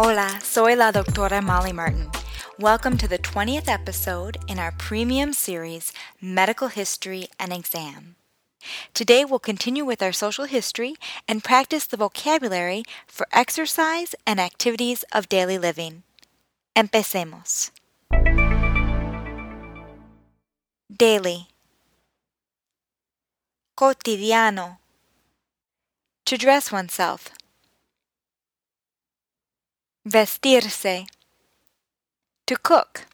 Hola, soy la doctora Molly Martin. Welcome to the 20th episode in our premium series, Medical History and Exam. Today we'll continue with our social history and practice the vocabulary for exercise and activities of daily living. Empecemos. Daily. Cotidiano. To dress oneself. Vestirse. To cook.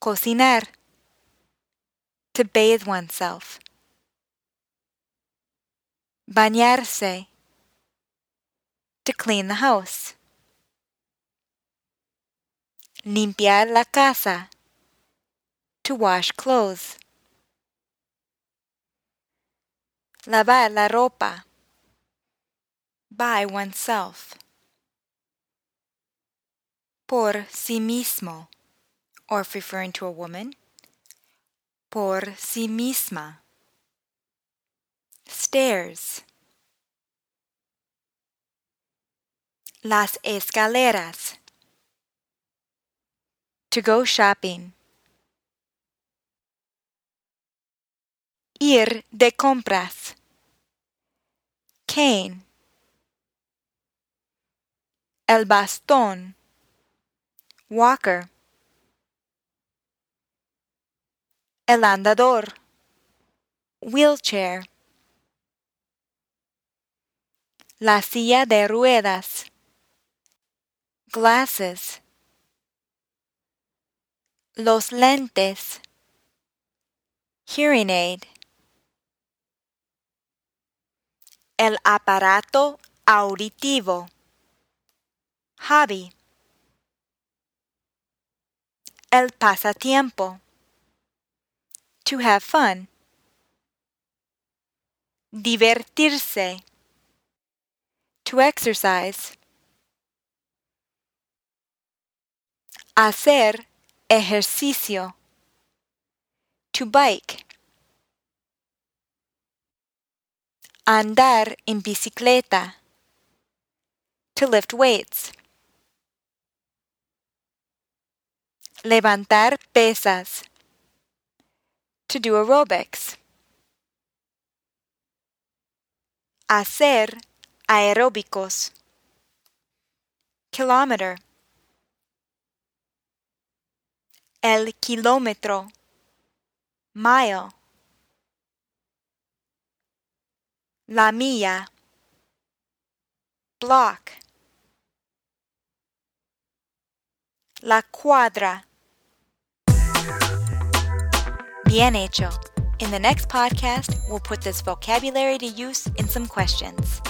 Cocinar. To bathe oneself. Bañarse. To clean the house. Limpiar la casa. To wash clothes. Lavar la ropa. By oneself. Por sí mismo, or if referring to a woman, por sí misma. Stairs. Las escaleras. To go shopping. Ir de compras. Cane. El bastón. Walker. El andador. Wheelchair. La silla de ruedas. Glasses. Los lentes. Hearing aid. El aparato auditivo. Hobby. El pasatiempo. To have fun. Divertirse. To exercise. Hacer ejercicio. To bike. Andar en bicicleta. To lift weights. Levantar pesas. To do aerobics. Hacer aeróbicos. Kilometer. El kilómetro. Mile. La milla. Block. La cuadra. Bien hecho. In the next podcast, we'll put this vocabulary to use in some questions.